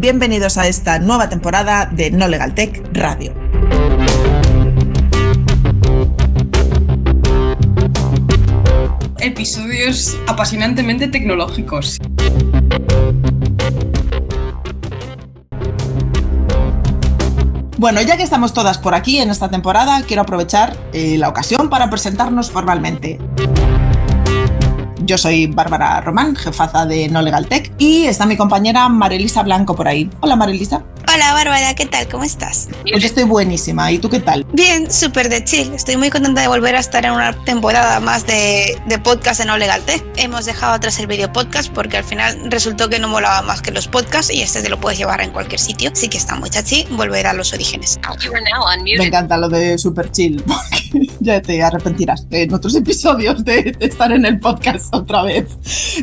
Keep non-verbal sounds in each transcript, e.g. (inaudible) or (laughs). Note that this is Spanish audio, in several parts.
bienvenidos a esta nueva temporada de No Legal Tech Radio. Episodios apasionantemente tecnológicos. Bueno, ya que estamos todas por aquí en esta temporada, quiero aprovechar eh, la ocasión para presentarnos formalmente. Yo soy Bárbara Román, jefaza de No Legal Tech, y está mi compañera Marilisa Blanco por ahí. Hola Marilisa. Hola Bárbara, ¿qué tal? ¿Cómo estás? Pues estoy buenísima. ¿Y tú qué tal? Bien, súper de chill. Estoy muy contenta de volver a estar en una temporada más de, podcast en No Legal Tech. Hemos dejado atrás el video podcast porque al final resultó que no molaba más que los podcasts y este te lo puedes llevar en cualquier sitio. Sí que está muy chachi, volver a los orígenes. Me encanta lo de super chill (laughs) ya te arrepentirás en otros episodios de, estar en el podcast otra vez.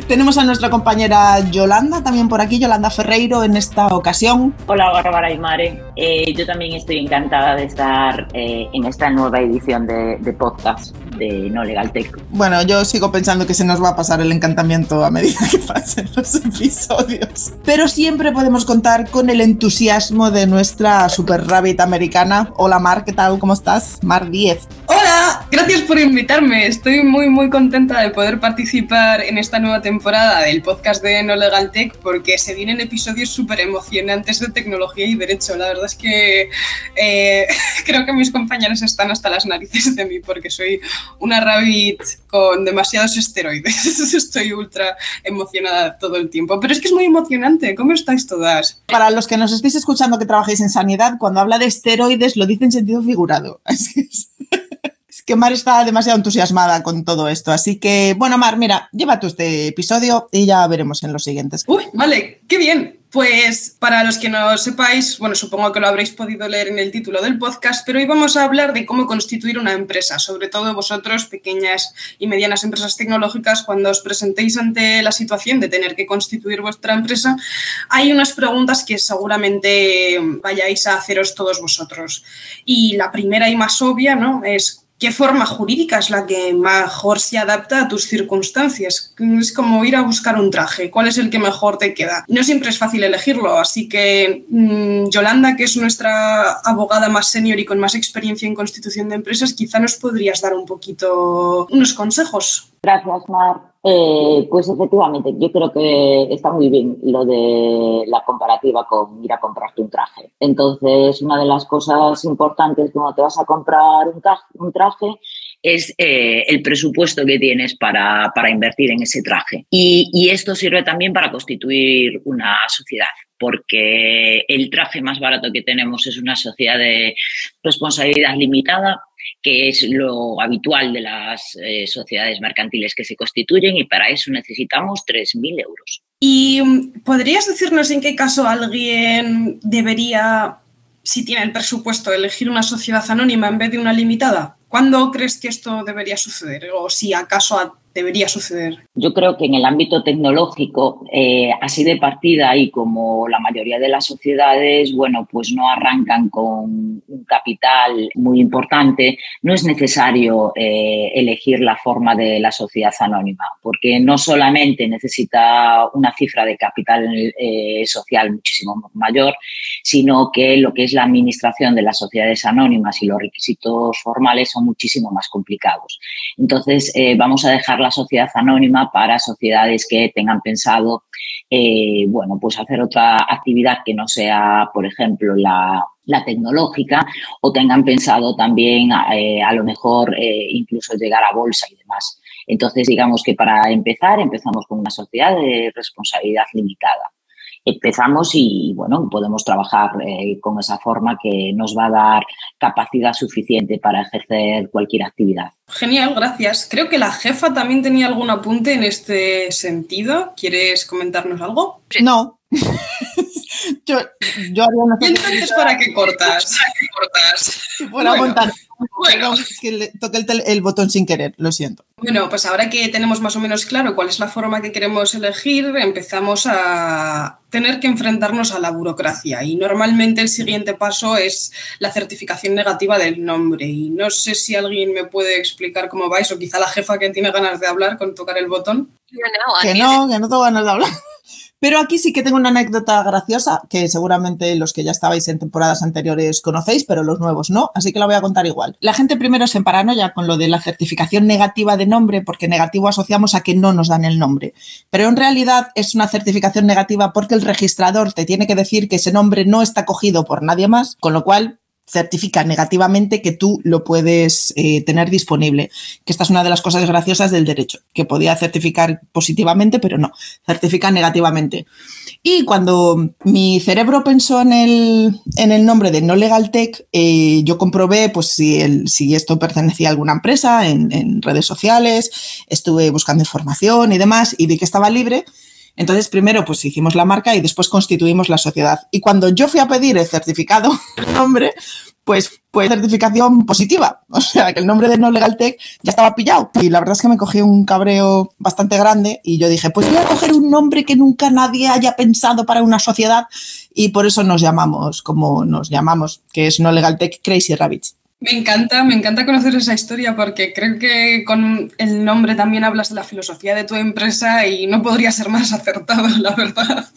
Tenemos a nuestra compañera Yolanda también por aquí, Yolanda Ferreiro en esta ocasión. Hola Bárbara y Mare. Eh, yo también estoy encantada de estar eh, en esta nueva edición de, podcast de No Legal Tech. Bueno, yo sigo pensando que se nos va a pasar el encantamiento a medida que (laughs) pasen los episodios. Pero siempre podemos contar con el entusiasmo de nuestra super rabbit americana. Hola Mar, ¿qué tal? ¿Cómo estás? Mar 10. Hola, gracias por invitarme. Estoy muy muy contenta de poder participar en esta nueva temporada del podcast de No Legal Tech porque se vienen episodios súper emocionantes de tecnología y derecho. La verdad es que eh, (laughs) creo que mis compañeros están hasta las narices de mí porque soy una rabbit con demasiados esteroides. (laughs) Estoy ultra emocionada todo el tiempo. Pero es que es muy emocionante. ¿Cómo estáis todas? Para los que nos estéis escuchando que trabajéis en sanidad, cuando habla de esteroides lo dice en sentido figurado. (laughs) Es que Mar está demasiado entusiasmada con todo esto. Así que, bueno, Mar, mira, lleva tú este episodio y ya veremos en los siguientes. Uy, vale, qué bien. Pues para los que no sepáis, bueno, supongo que lo habréis podido leer en el título del podcast, pero hoy vamos a hablar de cómo constituir una empresa, sobre todo vosotros, pequeñas y medianas empresas tecnológicas, cuando os presentéis ante la situación de tener que constituir vuestra empresa, hay unas preguntas que seguramente vayáis a haceros todos vosotros. Y la primera y más obvia, ¿no? Es ¿Qué forma jurídica es la que mejor se adapta a tus circunstancias? Es como ir a buscar un traje. ¿Cuál es el que mejor te queda? No siempre es fácil elegirlo, así que mm, Yolanda, que es nuestra abogada más senior y con más experiencia en constitución de empresas, quizá nos podrías dar un poquito unos consejos. Gracias, Mar. Eh, pues efectivamente, yo creo que está muy bien lo de la comparativa con ir a comprarte un traje. Entonces, una de las cosas importantes cuando te vas a comprar un traje, es eh, el presupuesto que tienes para, invertir en ese traje. y esto sirve también para constituir una sociedad porque el traje más barato que tenemos es una sociedad de responsabilidad limitada que es lo habitual de las eh, sociedades mercantiles que se constituyen y para eso necesitamos 3.000 euros. ¿Y mm, podrías decirnos en qué caso alguien debería, si tiene el presupuesto, elegir una sociedad anónima en vez de una limitada? ¿Cuándo crees que esto debería suceder? ¿O si acaso debería suceder? Yo creo que en el ámbito tecnológico, eh, así de partida y como la mayoría de las sociedades, bueno, pues no arrancan con capital muy importante, no es necesario eh, elegir la forma de la sociedad anónima, porque no solamente necesita una cifra de capital eh, social muchísimo mayor, sino que lo que es la administración de las sociedades anónimas y los requisitos formales son muchísimo más complicados. Entonces, vamos a dejar la sociedad anónima para sociedades que tengan pensado, eh, bueno, pues hacer otra actividad que no sea, por ejemplo, la, tecnológica o tengan pensado también eh, a lo mejor eh, incluso llegar a bolsa y demás. Entonces, digamos que para empezar, empezamos con una sociedad de responsabilidad limitada empezamos y bueno, podemos trabajar eh, con esa forma que nos va a dar capacidad suficiente para ejercer cualquier actividad. Genial, gracias. Creo que la jefa también tenía algún apunte en este sentido. ¿Quieres comentarnos algo? No. Yo, yo haría una ¿Y entonces para qué cortas? ¿Para qué cortas? Si fuera montar bueno. es que le toqué el, botón sin querer, lo siento. Bueno, pues ahora que tenemos más o menos claro cuál es la forma que queremos elegir, empezamos a tener que enfrentarnos a la burocracia y normalmente el siguiente paso es la certificación negativa del nombre y no sé si alguien me puede explicar cómo vais o quizá la jefa que tiene ganas de hablar con tocar el botón. Que no, que no tengo ganas de hablar. Pero aquí sí que tengo una anécdota graciosa que seguramente los que ya estabais en temporadas anteriores conocéis, pero los nuevos no, así que la voy a contar igual. La gente primero se ya con lo de la certificación negativa de nombre, porque negativo asociamos a que no nos dan el nombre. Pero en realidad es una certificación negativa porque el registrador te tiene que decir que ese nombre no está cogido por nadie más, con lo cual certifica negativamente que tú lo puedes eh, tener disponible. Que esta es una de las cosas graciosas del derecho, que podía certificar positivamente, pero no, certifica negativamente. Y cuando mi cerebro pensó en el, en el nombre de No Legal Tech, eh, yo comprobé pues, si, el, si esto pertenecía a alguna empresa en, en redes sociales, estuve buscando información y demás, y vi que estaba libre. Entonces, primero, pues hicimos la marca y después constituimos la sociedad. Y cuando yo fui a pedir el certificado, (laughs) el nombre, pues fue certificación positiva. O sea, que el nombre de No Legal Tech ya estaba pillado. Y la verdad es que me cogí un cabreo bastante grande y yo dije, pues voy a coger un nombre que nunca nadie haya pensado para una sociedad y por eso nos llamamos como nos llamamos, que es No Legal Tech Crazy Rabbits. Me encanta, me encanta conocer esa historia porque creo que con el nombre también hablas de la filosofía de tu empresa y no podría ser más acertado, (laughs) la verdad.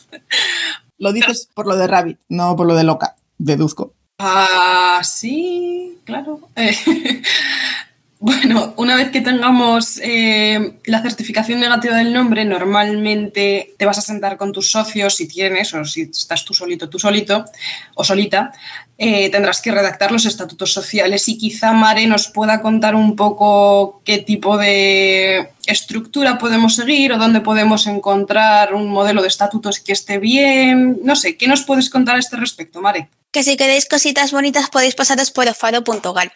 Lo dices por lo de Rabbit, no por lo de loca, deduzco. Ah, sí, claro. (laughs) Bueno, una vez que tengamos eh, la certificación negativa del nombre, normalmente te vas a sentar con tus socios, si tienes, o si estás tú solito, tú solito, o solita, eh, tendrás que redactar los estatutos sociales y quizá Mare nos pueda contar un poco qué tipo de estructura podemos seguir o dónde podemos encontrar un modelo de estatutos que esté bien. No sé, ¿qué nos puedes contar a este respecto, Mare? Que si queréis cositas bonitas podéis pasaros por ofado.gal.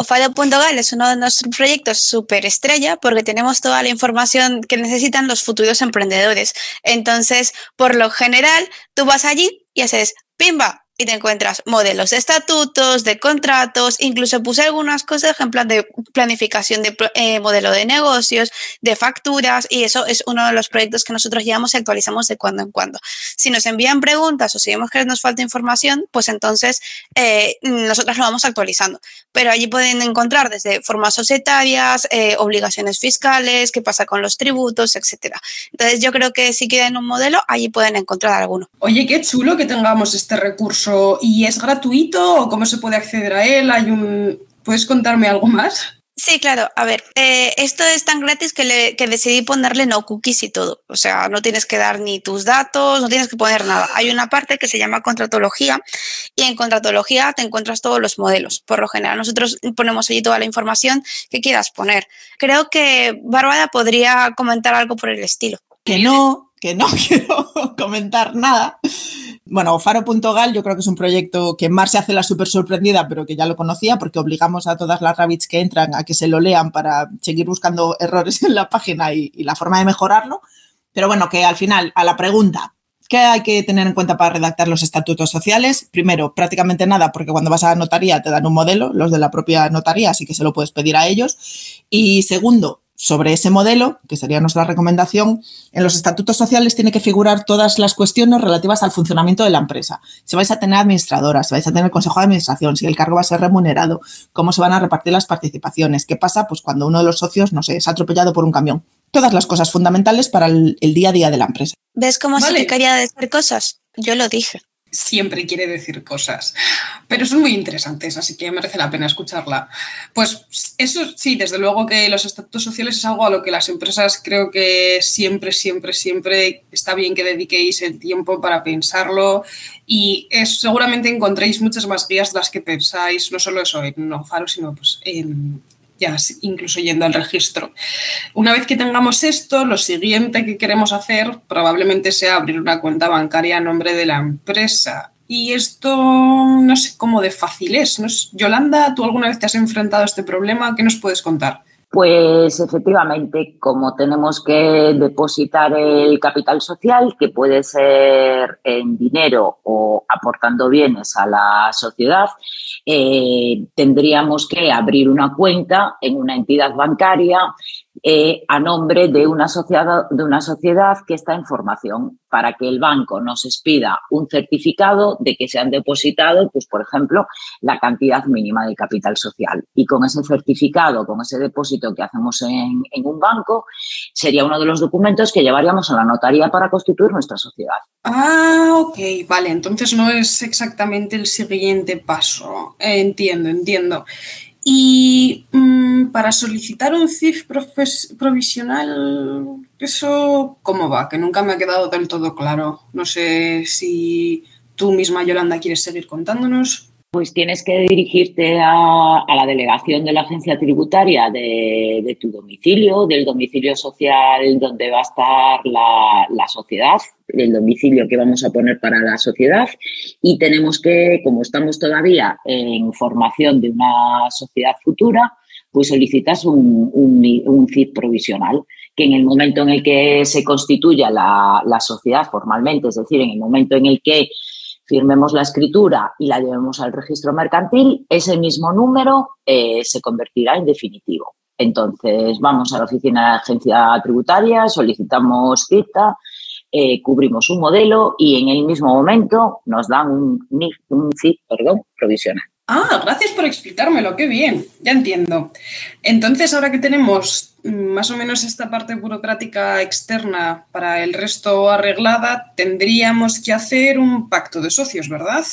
Ofado.gal es uno de nuestros proyectos súper estrella porque tenemos toda la información que necesitan los futuros emprendedores. Entonces, por lo general, tú vas allí y haces, pimba, y te encuentras modelos de estatutos, de contratos, incluso puse algunas cosas plan de planificación de eh, modelo de negocios, de facturas, y eso es uno de los proyectos que nosotros llevamos y actualizamos de cuando en cuando. Si nos envían preguntas o si vemos que nos falta información, pues entonces eh, nosotros lo vamos actualizando. Pero allí pueden encontrar desde formas societarias, eh, obligaciones fiscales, qué pasa con los tributos, etcétera. Entonces yo creo que si quieren un modelo, allí pueden encontrar alguno. Oye, qué chulo que tengamos este recurso y es gratuito o cómo se puede acceder a él? ¿Hay un... ¿Puedes contarme algo más? Sí, claro. A ver, eh, esto es tan gratis que, le, que decidí ponerle no cookies y todo. O sea, no tienes que dar ni tus datos, no tienes que poner nada. Hay una parte que se llama contratología y en contratología te encuentras todos los modelos. Por lo general, nosotros ponemos allí toda la información que quieras poner. Creo que Bárbara podría comentar algo por el estilo. Que no, que no (laughs) quiero comentar nada bueno, Faro.gal yo creo que es un proyecto que Mar se hace la súper sorprendida, pero que ya lo conocía porque obligamos a todas las rabbits que entran a que se lo lean para seguir buscando errores en la página y, la forma de mejorarlo. Pero bueno, que al final, a la pregunta, ¿Qué hay que tener en cuenta para redactar los estatutos sociales? Primero, prácticamente nada, porque cuando vas a la notaría te dan un modelo, los de la propia notaría, así que se lo puedes pedir a ellos. Y segundo, sobre ese modelo, que sería nuestra recomendación, en los estatutos sociales tiene que figurar todas las cuestiones relativas al funcionamiento de la empresa. Si vais a tener administradoras, si vais a tener consejo de administración, si el cargo va a ser remunerado, cómo se van a repartir las participaciones, qué pasa pues, cuando uno de los socios, no sé, es atropellado por un camión. Todas las cosas fundamentales para el, día a día de la empresa. ¿Ves cómo se te quería decir cosas? Yo lo dije siempre quiere decir cosas, pero son muy interesantes, así que merece la pena escucharla. Pues eso sí, desde luego que los estatutos sociales es algo a lo que las empresas creo que siempre, siempre, siempre está bien que dediquéis el tiempo para pensarlo y es, seguramente encontréis muchas más guías de las que pensáis, no solo eso en No Faro, sino pues en ya incluso yendo al registro. Una vez que tengamos esto, lo siguiente que queremos hacer probablemente sea abrir una cuenta bancaria a nombre de la empresa. Y esto no sé cómo de fácil es. ¿no? Yolanda, ¿tú alguna vez te has enfrentado a este problema? ¿Qué nos puedes contar? Pues efectivamente, como tenemos que depositar el capital social, que puede ser en dinero o aportando bienes a la sociedad, eh, tendríamos que abrir una cuenta en una entidad bancaria eh, a nombre de una, sociedad, de una sociedad que está en formación para que el banco nos expida un certificado de que se han depositado, pues, por ejemplo, la cantidad mínima de capital social. Y con ese certificado, con ese depósito que hacemos en, en un banco, sería uno de los documentos que llevaríamos a la notaría para constituir nuestra sociedad. Ah, ok, vale, entonces no es exactamente el siguiente paso. Entiendo, entiendo. Y mmm, para solicitar un CIF provisional, ¿eso cómo va? Que nunca me ha quedado del todo claro. No sé si tú misma, Yolanda, quieres seguir contándonos. Pues tienes que dirigirte a, la delegación de la agencia tributaria de, tu domicilio, del domicilio social donde va a estar la, sociedad, del domicilio que vamos a poner para la sociedad. Y tenemos que, como estamos todavía en formación de una sociedad futura, pues solicitas un, un, CID provisional que en el momento en el que se constituya la sociedad formalmente, es decir, en el momento en el que firmemos la escritura y la llevemos al registro mercantil, ese mismo número eh, se convertirá en definitivo. Entonces, vamos a la oficina de la agencia tributaria, solicitamos cita, eh, cubrimos un modelo y en el mismo momento nos dan un, un perdón, provisional. Ah, gracias por explicármelo, qué bien, ya entiendo. Entonces, ahora que tenemos más o menos esta parte burocrática externa para el resto arreglada, tendríamos que hacer un pacto de socios, ¿verdad?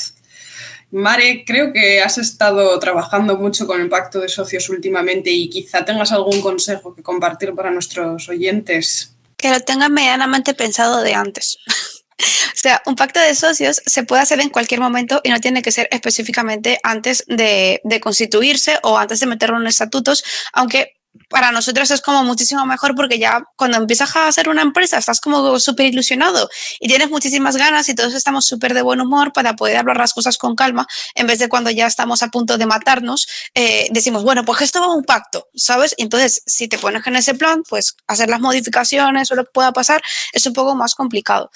Mare, creo que has estado trabajando mucho con el pacto de socios últimamente y quizá tengas algún consejo que compartir para nuestros oyentes. Que lo tengan medianamente pensado de antes. (laughs) O sea, un pacto de socios se puede hacer en cualquier momento y no tiene que ser específicamente antes de, constituirse o antes de meterlo en estatutos, aunque para nosotros es como muchísimo mejor porque ya cuando empiezas a hacer una empresa estás como súper ilusionado y tienes muchísimas ganas y todos estamos súper de buen humor para poder hablar las cosas con calma en vez de cuando ya estamos a punto de matarnos, eh, decimos, bueno, pues esto va a un pacto, ¿sabes? Entonces, si te pones en ese plan, pues hacer las modificaciones o lo que pueda pasar es un poco más complicado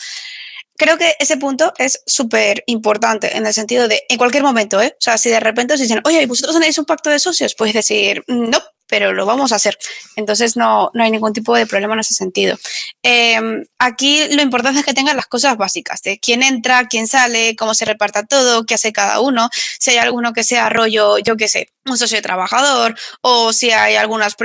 creo que ese punto es súper importante en el sentido de en cualquier momento, ¿eh? O sea, si de repente os dicen, oye, ¿vosotros tenéis un pacto de socios? Puedes decir, no, pero lo vamos a hacer. Entonces no, no hay ningún tipo de problema en ese sentido. Eh, aquí lo importante es que tengan las cosas básicas, de quién entra, quién sale, cómo se reparta todo, qué hace cada uno, si hay alguno que sea rollo, yo qué sé, un socio trabajador, o si hay algunas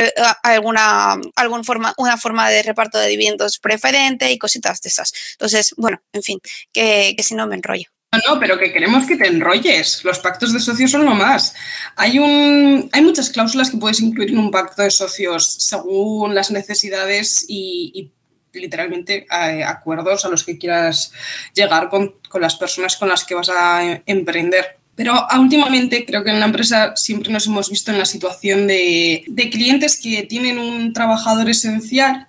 alguna, alguna forma, una forma de reparto de dividendos preferente y cositas de esas. Entonces, bueno, en fin, que, que si no me enrollo. No, pero que queremos que te enrolles. Los pactos de socios son lo más. Hay, un, hay muchas cláusulas que puedes incluir en un pacto de socios según las necesidades y, literalmente eh, acuerdos a los que quieras llegar con, con, las personas con las que vas a emprender. Pero últimamente creo que en la empresa siempre nos hemos visto en la situación de, de clientes que tienen un trabajador esencial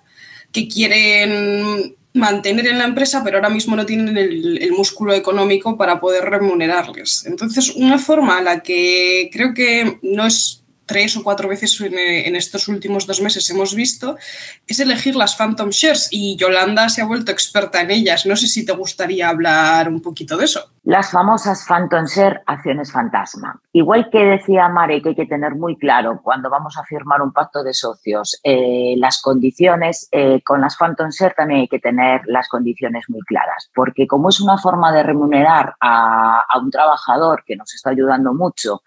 que quieren mantener en la empresa, pero ahora mismo no tienen el, el, músculo económico para poder remunerarles. Entonces, una forma a la que creo que no es tres o cuatro veces en, en, estos últimos dos meses hemos visto, es elegir las Phantom Shares y Yolanda se ha vuelto experta en ellas. No sé si te gustaría hablar un poquito de eso. Las famosas Phantom Share acciones fantasma. Igual que decía Mare que hay que tener muy claro cuando vamos a firmar un pacto de socios eh, las condiciones, eh, con las Phantom Share también hay que tener las condiciones muy claras, porque como es una forma de remunerar a un trabajador que nos está ayudando mucho,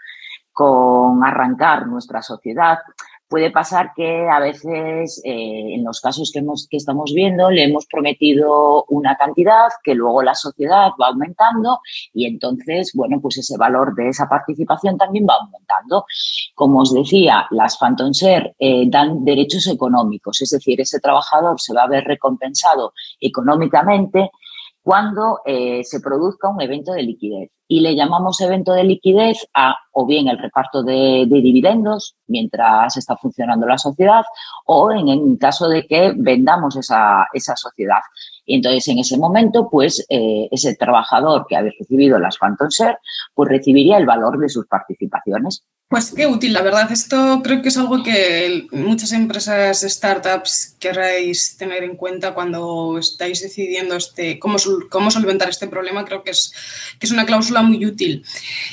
con arrancar nuestra sociedad. Puede pasar que a veces, eh, en los casos que, hemos, que estamos viendo, le hemos prometido una cantidad que luego la sociedad va aumentando y entonces, bueno, pues ese valor de esa participación también va aumentando. Como os decía, las Phantom Share eh, dan derechos económicos, es decir, ese trabajador se va a ver recompensado económicamente cuando eh, se produzca un evento de liquidez. Y le llamamos evento de liquidez a o bien el reparto de, de dividendos mientras está funcionando la sociedad o en caso de que vendamos esa, esa sociedad. Y entonces en ese momento, pues eh, ese trabajador que había recibido las Phantom Share, pues recibiría el valor de sus participaciones. Pues qué útil, la verdad. Esto creo que es algo que muchas empresas, startups, querréis tener en cuenta cuando estáis decidiendo este, cómo, cómo solventar este problema. Creo que es, que es una cláusula muy útil.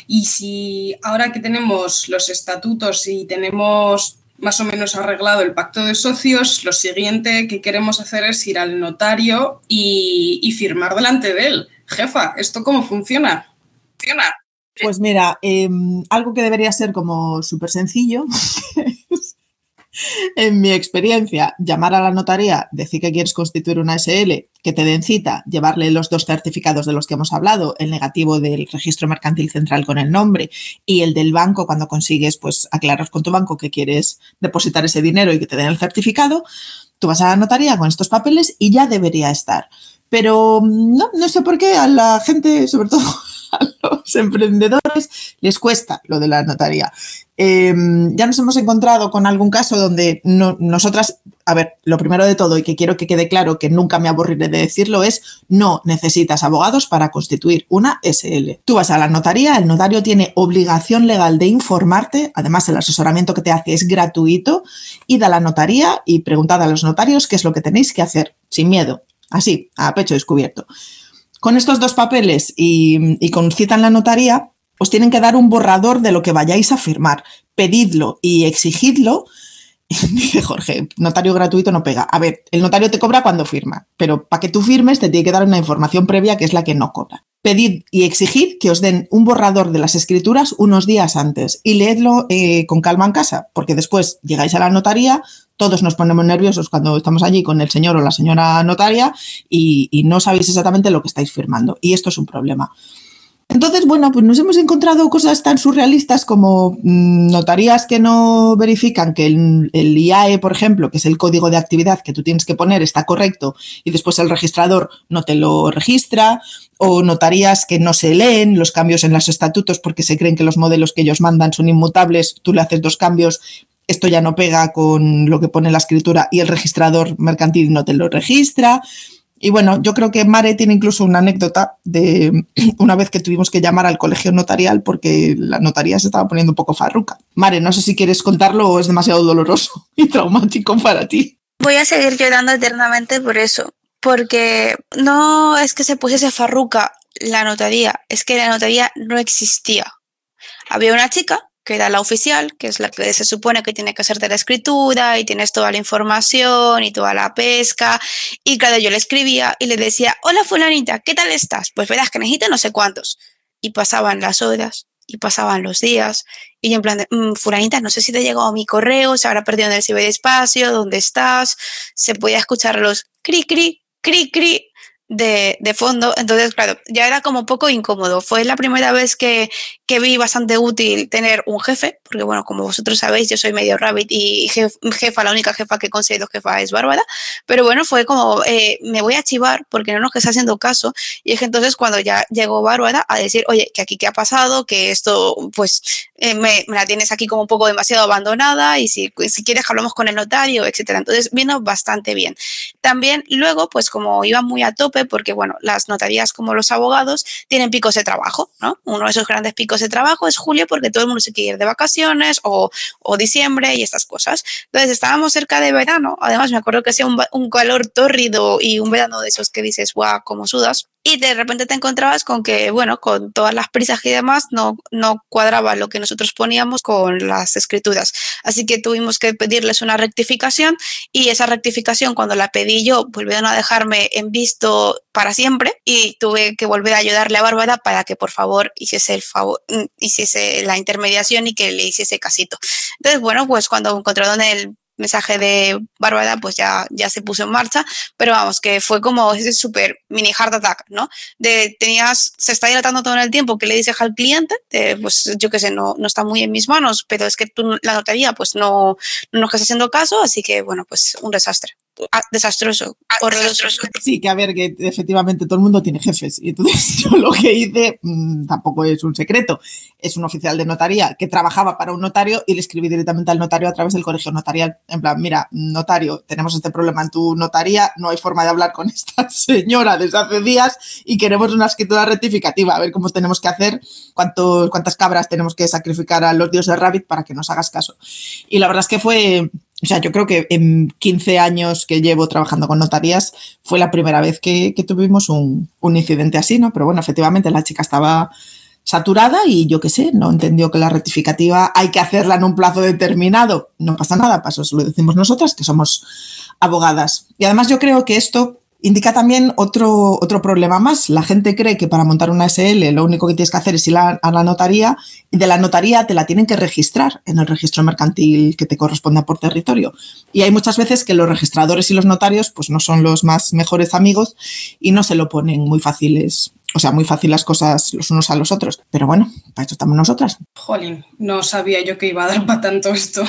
Y si ahora que tenemos los estatutos y tenemos más o menos arreglado el pacto de socios, lo siguiente que queremos hacer es ir al notario y, firmar delante de él. Jefa, ¿esto cómo funciona? ¿Funciona? Pues mira, em, algo que debería ser como súper sencillo (laughs) en mi experiencia, llamar a la notaría, decir que quieres constituir una SL, que te den cita, llevarle los dos certificados de los que hemos hablado, el negativo del registro mercantil central con el nombre y el del banco cuando consigues, pues aclarar con tu banco que quieres depositar ese dinero y que te den el certificado. Tú vas a la notaría con estos papeles y ya debería estar. Pero no, no sé por qué a la gente, sobre todo (laughs) a los emprendedores, les cuesta lo de la notaría. Em, ya nos hemos encontrado con algún caso donde nosotras, a ver, lo primero de todo y que quiero que quede claro que nunca me aburriré de decirlo es, no necesitas abogados para constituir una SL. Tú vas a la notaría, el notario tiene obligación legal de informarte, además el asesoramiento que te hace es gratuito, id a la notaría y preguntad a los notarios qué es lo que tenéis que hacer, sin miedo, así, a pecho descubierto. Con estos dos papeles y, con cita en la notaría, os tienen que dar un borrador de lo que vayáis a firmar. Pedidlo y exigidlo. (laughs) Dice Jorge, notario gratuito no pega. A ver, el notario te cobra cuando firma, pero para que tú firmes te tiene que dar una información previa que es la que no cobra. Pedid y exigid que os den un borrador de las escrituras unos días antes y leedlo eh, con calma en casa, porque después llegáis a la notaría, todos nos ponemos nerviosos cuando estamos allí con el señor o la señora notaria y, no sabéis exactamente lo que estáis firmando. Y esto es un problema. Entonces, bueno, pues nos hemos encontrado cosas tan surrealistas como mm, notarías que no verifican que el, el, IAE, por ejemplo, que es el código de actividad que tú tienes que poner, está correcto y después el registrador no te lo registra, o notarías que no se leen los cambios en los estatutos porque se creen que los modelos que ellos mandan son inmutables, tú le haces dos cambios esto ya no pega con lo que pone la escritura y el registrador mercantil no te lo registra. Y bueno, yo creo que Mare tiene incluso una anécdota de (clears throat) una vez que tuvimos que llamar al colegio notarial porque la notaría se estaba poniendo un poco farruca. Mare, no sé si quieres contarlo o es demasiado doloroso (laughs) y traumático para ti. Voy a seguir llorando eternamente por eso, porque no es que se pusiese farruca la notaría, es que la notaría no existía. Había una chica que era la oficial, que es la que se supone que tiene que hacerte la escritura y tienes toda la información y toda la pesca. Y claro, yo le escribía y le decía, hola fulanita, ¿qué tal estás? Pues verás que no sé cuántos. Y pasaban las horas y pasaban los días. Y yo en plan de, mm, fulanita, no sé si te ha llegado mi correo, se habrá perdido en el ciberespacio, ¿dónde estás? Se podía escuchar los cri, cri, cri, cri de, de, fondo. Entonces, claro, ya era como un poco incómodo. Fue la primera vez que, que, vi bastante útil tener un jefe, porque bueno, como vosotros sabéis, yo soy medio rabbit y jefa, la única jefa que considero jefa es Bárbara. Pero bueno, fue como, eh, me voy a chivar porque no nos está haciendo caso. Y es que entonces cuando ya llegó Bárbara a decir, oye, que aquí qué ha pasado, que esto, pues, eh, me, me, la tienes aquí como un poco demasiado abandonada y si, si quieres hablamos con el notario, etcétera. Entonces vino bastante bien. También luego, pues como iba muy a tope, porque, bueno, las notarías como los abogados tienen picos de trabajo, ¿no? Uno de esos grandes picos de trabajo es julio porque todo el mundo se quiere ir de vacaciones o, o diciembre y estas cosas. Entonces estábamos cerca de verano, además me acuerdo que hacía un, un calor tórrido y un verano de esos que dices, guau, como sudas y de repente te encontrabas con que, bueno, con todas las prisas y demás, no, no cuadraba lo que nosotros poníamos con las escrituras. Así que tuvimos que pedirles una rectificación y esa rectificación, cuando la pedí yo, volvieron a dejarme en visto para siempre y tuve que volver a ayudarle a Bárbara para que por favor hiciese el favor, mm, hiciese la intermediación y que le hiciese casito. Entonces, bueno, pues cuando encontraron el mensaje de Bárbara, pues ya, ya se puso en marcha, pero vamos, que fue como ese súper mini heart attack, ¿no? De tenías, se está dilatando todo el tiempo, que le dices al cliente? pues yo qué sé, no, no está muy en mis manos, pero es que tú, la notaría, pues no, no nos estás haciendo caso, así que bueno, pues un desastre. Ah, desastroso, ah, horroroso. Sí, que a ver, que efectivamente todo el mundo tiene jefes. Y entonces (laughs) yo lo que hice mm, tampoco es un secreto. Es un oficial de notaría que trabajaba para un notario y le escribí directamente al notario a través del colegio notarial. En plan, mira, notario, tenemos este problema en tu notaría, no hay forma de hablar con (laughs) esta señora desde hace días y queremos una escritura rectificativa, a ver cómo tenemos que hacer, cuántos, cuántas cabras tenemos que sacrificar a los dioses de Rabbit para que nos hagas caso. Y la verdad es que fue o sea, yo creo que en 15 años que llevo trabajando con notarías fue la primera vez que, tuvimos un, incidente así, ¿no? Pero bueno, efectivamente la chica estaba saturada y yo qué sé, no entendió que la rectificativa hay que hacerla en un plazo determinado. No pasa nada, paso, eso lo decimos nosotras, que somos abogadas. Y además yo creo que esto indica también otro, otro problema más. La gente cree que para montar una SL lo único que tienes que hacer es ir a, la notaría y de la notaría te la tienen que registrar en el registro mercantil que te corresponda por territorio. Y hay muchas veces que los registradores y los notarios pues no son los más mejores amigos y no se lo ponen muy fáciles. O sea, muy fácil las cosas los unos a los otros. Pero bueno, para eso estamos nosotras. Jolín, no sabía yo que iba a dar para tanto esto.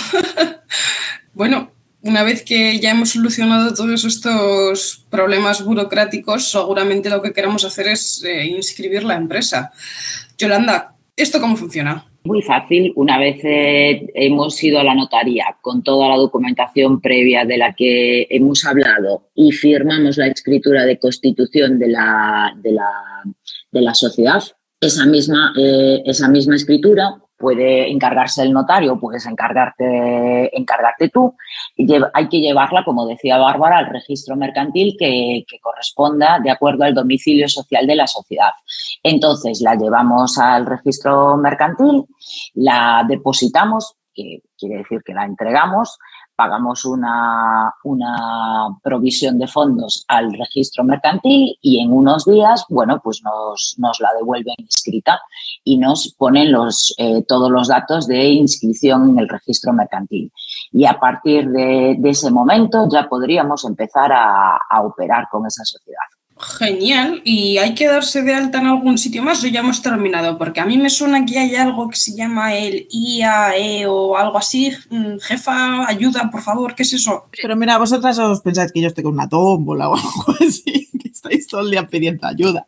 (laughs) bueno, una vez que ya hemos solucionado todos estos problemas burocráticos, seguramente lo que queremos hacer es eh, inscribir la empresa. Yolanda, ¿esto cómo funciona? Muy fácil. Una vez eh, hemos ido a la notaría con toda la documentación previa de la que hemos hablado y firmamos la escritura de constitución de la, de la, sociedad, esa misma, eh, esa misma escritura puede encargarse el notario, puedes encargarte, encargarte tú. hay que llevarla, como decía Bárbara, al registro mercantil que, corresponda de acuerdo al domicilio social de la sociedad. Entonces la llevamos al registro mercantil, la depositamos, que quiere decir que la entregamos, pagamos una, una, provisión de fondos al registro mercantil y en unos días, bueno, pues nos, nos la devuelven inscrita y nos ponen los, eh, todos los datos de inscripción en el registro mercantil. Y a partir de, ese momento ya podríamos empezar a operar con esa sociedad. Genial. ¿Y hay que darse de alta en algún sitio más o ya hemos terminado? Porque a mí me suena que hay algo que se llama el IAE o algo así. Mm, jefa, ayuda, por favor, ¿qué es eso? Pero mira, vosotras os pensáis que yo estoy con una tómbola o (laughs) algo así, que estáis todo el día pidiendo ayuda.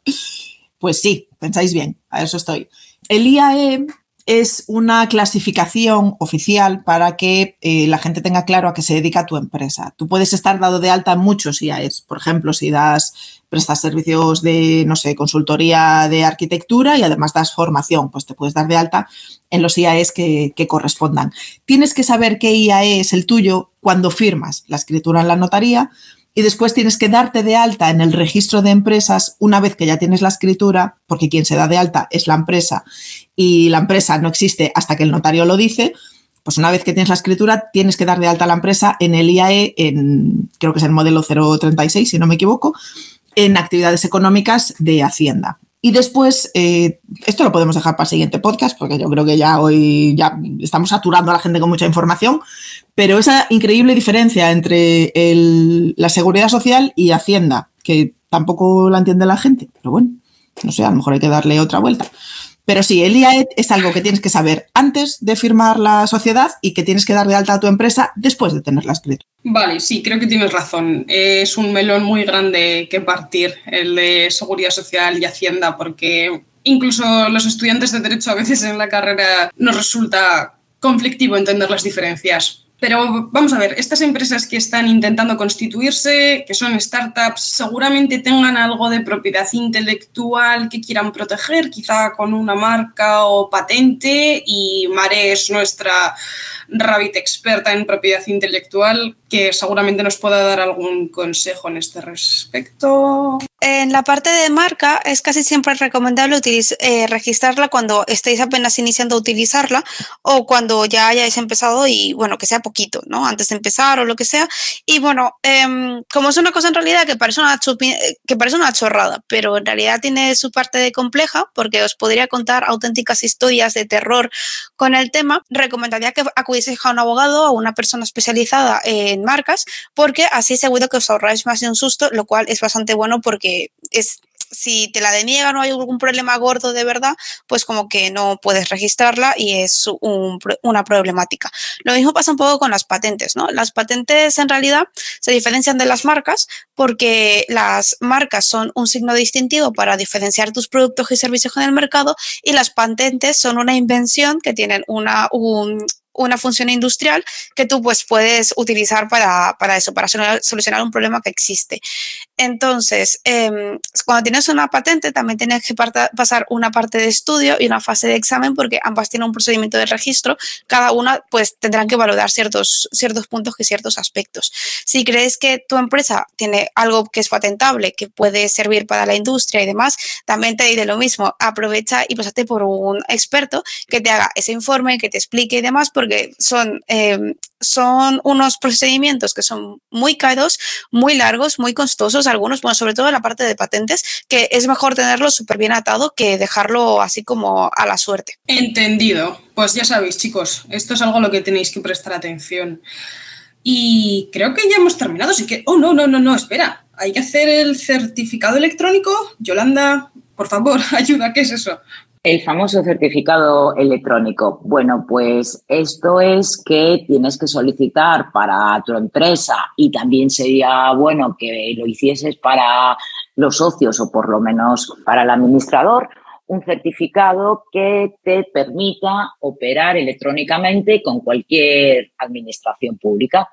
Pues sí, pensáis bien, a eso estoy. El IAE es una clasificación oficial para que eh, la gente tenga claro a qué se dedica tu empresa. Tú puedes estar dado de alta en muchos IAES. Por ejemplo, si das, prestas servicios de, no sé, consultoría de arquitectura y además das formación, pues te puedes dar de alta en los IAES que, que correspondan. Tienes que saber qué IAE es el tuyo cuando firmas la escritura en la notaría y después tienes que darte de alta en el registro de empresas una vez que ya tienes la escritura, porque quien se da de alta es la empresa y la empresa no existe hasta que el notario lo dice, pues una vez que tienes la escritura tienes que dar de alta a la empresa en el IAE, en, creo que es el modelo 036, si no me equivoco, en actividades económicas de Hacienda. Y después, eh, esto lo podemos dejar para el siguiente podcast, porque yo creo que ya hoy ya estamos saturando a la gente con mucha información, pero esa increíble diferencia entre la seguridad social y Hacienda, que tampoco la entiende la gente, pero bueno, no sé, a lo mejor hay que darle otra vuelta. Pero sí, el IAET es algo que tienes que saber antes de firmar la sociedad y que tienes que dar de alta a tu empresa después de tenerla escrita. Vale, sí, creo que tienes razón. Es un melón muy grande que partir, el de seguridad social y hacienda, porque incluso los estudiantes de derecho a veces en la carrera nos resulta conflictivo entender las diferencias. Pero vamos a ver, estas empresas que están intentando constituirse, que son startups, seguramente tengan algo de propiedad intelectual que quieran proteger, quizá con una marca o patente, y Mare es nuestra Rabbit experta en propiedad intelectual, que seguramente nos pueda dar algún consejo en este respecto. En la parte de marca es casi siempre recomendable eh, registrarla cuando estéis apenas iniciando a utilizarla o cuando ya hayáis empezado y bueno, que sea poquito, ¿no? Antes de empezar o lo que sea. Y bueno, em, como es una cosa en realidad que parece una, que parece una chorrada, pero en realidad tiene su parte de compleja porque os podría contar auténticas historias de terror con el tema, recomendaría que acudierais a un abogado o una persona especializada en marcas, porque así seguro que os ahorráis más de un susto, lo cual es bastante bueno porque es si te la deniegan o hay algún problema gordo de verdad, pues como que no puedes registrarla y es una problemática. Lo mismo pasa un poco con las patentes, ¿no? Las patentes en realidad se diferencian de las marcas porque las marcas son un signo distintivo para diferenciar tus productos y servicios en el mercado y las patentes son una invención que tienen una, un, una función industrial que tú pues puedes utilizar para, eso, para solucionar un problema que existe. Entonces, em, cuando tienes una patente, también tienes que pasar una parte de estudio y una fase de examen, porque ambas tienen un procedimiento de registro. Cada una, pues, tendrán que valorar ciertos, ciertos puntos y ciertos aspectos. Si crees que tu empresa tiene algo que es patentable, que puede servir para la industria y demás, también te diré lo mismo. Aprovecha y pásate por un experto que te haga ese informe, que te explique y demás, porque son, em, son unos procedimientos que son muy caros, muy largos, muy costosos, algunos, bueno, sobre todo en la parte de patentes, que es mejor tenerlo súper bien atado que dejarlo así como a la suerte. Entendido. Pues ya sabéis, chicos, esto es algo a lo que tenéis que prestar atención. Y creo que ya hemos terminado, así que... Oh, no, no, no, no, espera. Hay que hacer el certificado electrónico. Yolanda, por favor, (laughs) ayuda, ¿qué es eso? El famoso certificado electrónico. Bueno, pues esto es que tienes que solicitar para tu empresa y también sería bueno que lo hicieses para los socios o por lo menos para el administrador, un certificado que te permita operar electrónicamente con cualquier administración pública.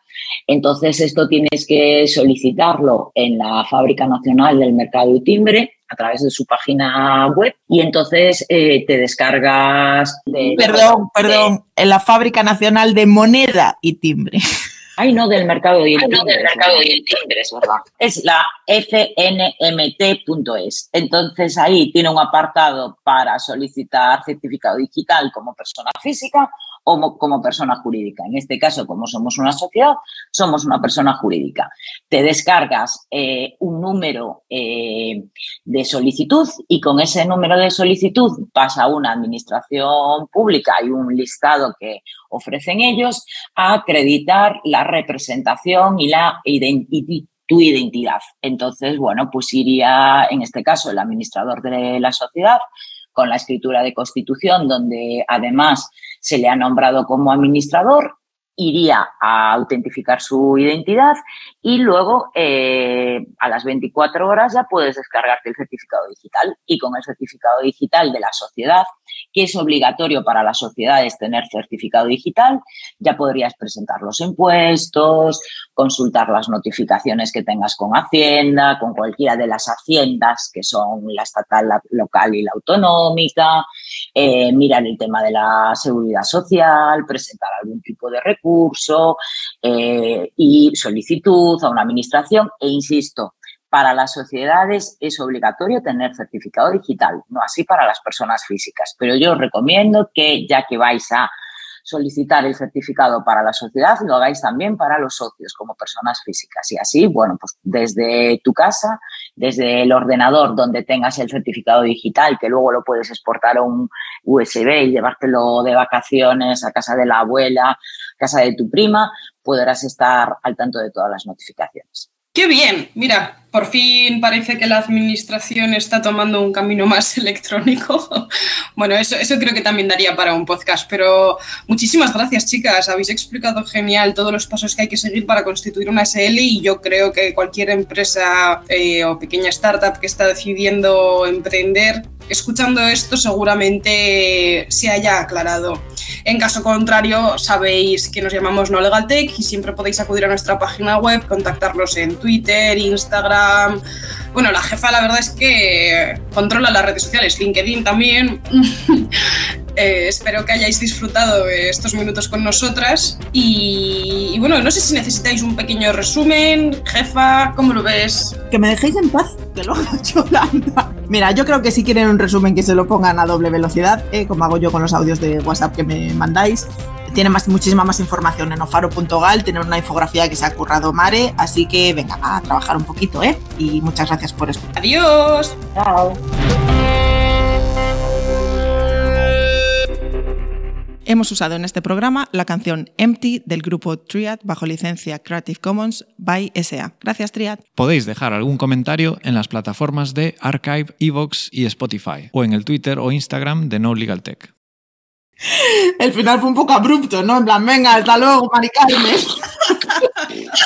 Entonces, esto tienes que solicitarlo en la Fábrica Nacional del Mercado y Timbre a través de su página web y entonces eh, te descargas de... Perdón, perdón, en la Fábrica Nacional de Moneda y Timbre. Ay, no, del mercado y el timbre. No, del mercado y el timbre, es verdad. Es la fnmt.es. Entonces ahí tiene un apartado para solicitar certificado digital como persona física como persona jurídica. En este caso, como somos una sociedad, somos una persona jurídica. Te descargas eh, un número eh, de solicitud y con ese número de solicitud vas a una administración pública y un listado que ofrecen ellos a acreditar la representación y la tu identidad. Entonces, bueno, pues iría, en este caso, el administrador de la sociedad con la escritura de constitución, donde además se le ha nombrado como administrador, iría a autentificar su identidad y luego eh, a las 24 horas ya puedes descargarte el certificado digital y con el certificado digital de la sociedad, que es obligatorio para las sociedades tener certificado digital, ya podrías presentar los impuestos, consultar las notificaciones que tengas con Hacienda, con cualquiera de las haciendas que son la estatal, la local y la autonómica, eh, mirar el tema de la seguridad social, presentar algún tipo de recurso eh, y solicitud a una administración e insisto, para las sociedades es obligatorio tener certificado digital, no así para las personas físicas. Pero yo os recomiendo que ya que vais a solicitar el certificado para la sociedad, lo hagáis también para los socios como personas físicas. Y así, bueno, pues desde tu casa, desde el ordenador donde tengas el certificado digital, que luego lo puedes exportar a un USB y llevártelo de vacaciones a casa de la abuela, casa de tu prima, podrás estar al tanto de todas las notificaciones. ¡Qué bien! Mira, por fin parece que la administración está tomando un camino más (laughs) electrónico. bueno, eso, eso creo que también daría para un podcast, pero muchísimas gracias, chicas. Habéis explicado genial todos los pasos que hay que seguir para constituir una SL y yo creo que cualquier empresa eh, o pequeña startup que está decidiendo emprender, escuchando esto seguramente se haya aclarado. En caso contrario, sabéis que nos llamamos No Legal Tech y siempre podéis acudir a nuestra página web, contactarlos en Twitter, Instagram, bueno, la jefa la verdad es que controla las redes sociales, LinkedIn también. (laughs) Eh, espero que hayáis disfrutado estos minutos con nosotras. Y, bueno, no sé si necesitáis un pequeño resumen. Jefa, ¿cómo lo ves? Que me dejéis en paz, que lo haga (laughs) Yolanda. Mira, yo creo que si quieren un resumen que se lo pongan a doble velocidad, eh, como hago yo con los audios de WhatsApp que me mandáis tiene más, muchísima más información en ofaro.gal, tiene una infografía que se ha currado Mare, así que venga, a trabajar un poquito, ¿eh? Y muchas gracias por escuchar. Adiós. Chao. Hemos usado en este programa la canción Empty del grupo Triad bajo licencia Creative Commons by SA. Gracias, Triad. Podéis dejar algún comentario en las plataformas de Archive, Evox y Spotify, o en el Twitter o Instagram de No Legal Tech. El final fue un poco abrupto, ¿no? En plan, venga, hasta luego, Mari (laughs)